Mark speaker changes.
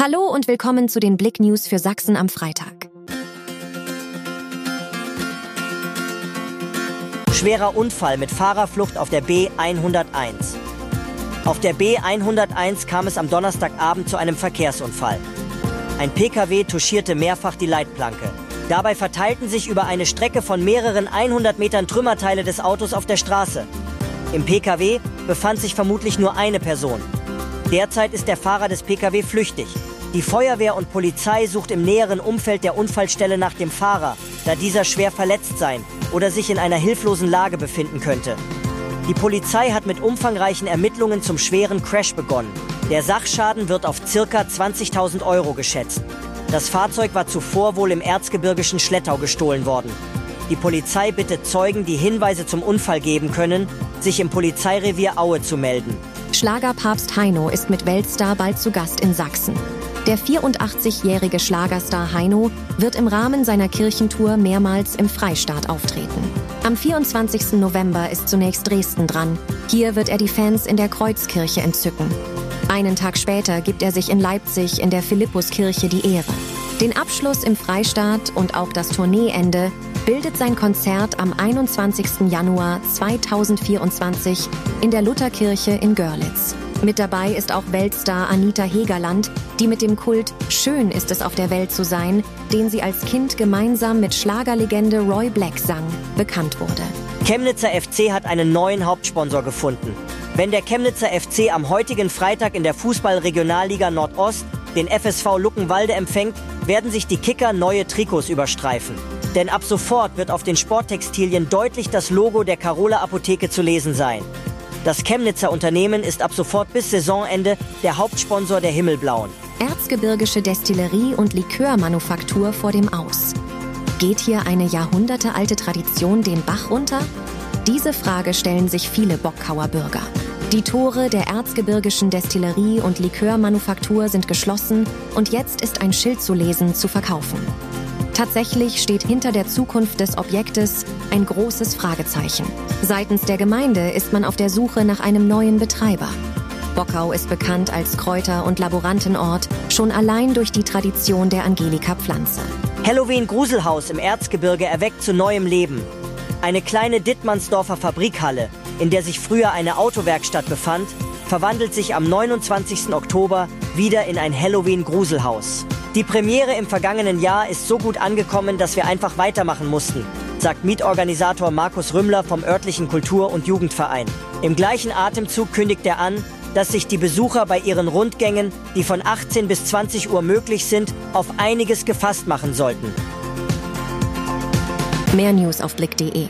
Speaker 1: Hallo und willkommen zu den Blick News für Sachsen am Freitag.
Speaker 2: Schwerer Unfall mit Fahrerflucht auf der B101. Auf der B101 kam es am Donnerstagabend zu einem Verkehrsunfall. Ein Pkw touchierte mehrfach die Leitplanke. Dabei verteilten sich über eine Strecke von mehreren 100 Metern Trümmerteile des Autos auf der Straße. Im Pkw befand sich vermutlich nur eine Person. Derzeit ist der Fahrer des Pkw flüchtig. Die Feuerwehr und Polizei sucht im näheren Umfeld der Unfallstelle nach dem Fahrer, da dieser schwer verletzt sein oder sich in einer hilflosen Lage befinden könnte. Die Polizei hat mit umfangreichen Ermittlungen zum schweren Crash begonnen. Der Sachschaden wird auf ca. 20.000 Euro geschätzt. Das Fahrzeug war zuvor wohl im erzgebirgischen Schlettau gestohlen worden. Die Polizei bittet Zeugen, die Hinweise zum Unfall geben können, sich im Polizeirevier Aue zu melden.
Speaker 1: Schlagerpapst Heino ist mit Weltstar bald zu Gast in Sachsen. Der 84-jährige Schlagerstar Heino wird im Rahmen seiner Kirchentour mehrmals im Freistaat auftreten. Am 24. November ist zunächst Dresden dran. Hier wird er die Fans in der Kreuzkirche entzücken. Einen Tag später gibt er sich in Leipzig in der Philippuskirche die Ehre. Den Abschluss im Freistaat und auch das Tourneeende bildet sein Konzert am 21. Januar 2024 in der Lutherkirche in Görlitz. Mit dabei ist auch Weltstar Anita Hegerland, die mit dem Kult Schön ist es auf der Welt zu sein, den sie als Kind gemeinsam mit Schlagerlegende Roy Black sang, bekannt wurde.
Speaker 2: Chemnitzer FC hat einen neuen Hauptsponsor gefunden. Wenn der Chemnitzer FC am heutigen Freitag in der Fußball-Regionalliga Nordost den FSV Luckenwalde empfängt, werden sich die Kicker neue Trikots überstreifen. Denn ab sofort wird auf den Sporttextilien deutlich das Logo der Carola Apotheke zu lesen sein. Das Chemnitzer Unternehmen ist ab sofort bis Saisonende der Hauptsponsor der Himmelblauen.
Speaker 1: Erzgebirgische Destillerie und Likörmanufaktur vor dem Aus. Geht hier eine jahrhundertealte Tradition den Bach runter? Diese Frage stellen sich viele Bockkauer Bürger. Die Tore der Erzgebirgischen Destillerie und Likörmanufaktur sind geschlossen und jetzt ist ein Schild zu lesen zu verkaufen. Tatsächlich steht hinter der Zukunft des Objektes ein großes Fragezeichen. Seitens der Gemeinde ist man auf der Suche nach einem neuen Betreiber. Bockau ist bekannt als Kräuter- und Laborantenort, schon allein durch die Tradition der Angelika-Pflanze.
Speaker 2: Halloween Gruselhaus im Erzgebirge erweckt zu neuem Leben. Eine kleine Dittmannsdorfer Fabrikhalle, in der sich früher eine Autowerkstatt befand, verwandelt sich am 29. Oktober wieder in ein Halloween Gruselhaus. Die Premiere im vergangenen Jahr ist so gut angekommen, dass wir einfach weitermachen mussten, sagt Mietorganisator Markus Rümmler vom örtlichen Kultur- und Jugendverein. Im gleichen Atemzug kündigt er an, dass sich die Besucher bei ihren Rundgängen, die von 18 bis 20 Uhr möglich sind, auf einiges gefasst machen sollten.
Speaker 1: Mehr News auf Blick.de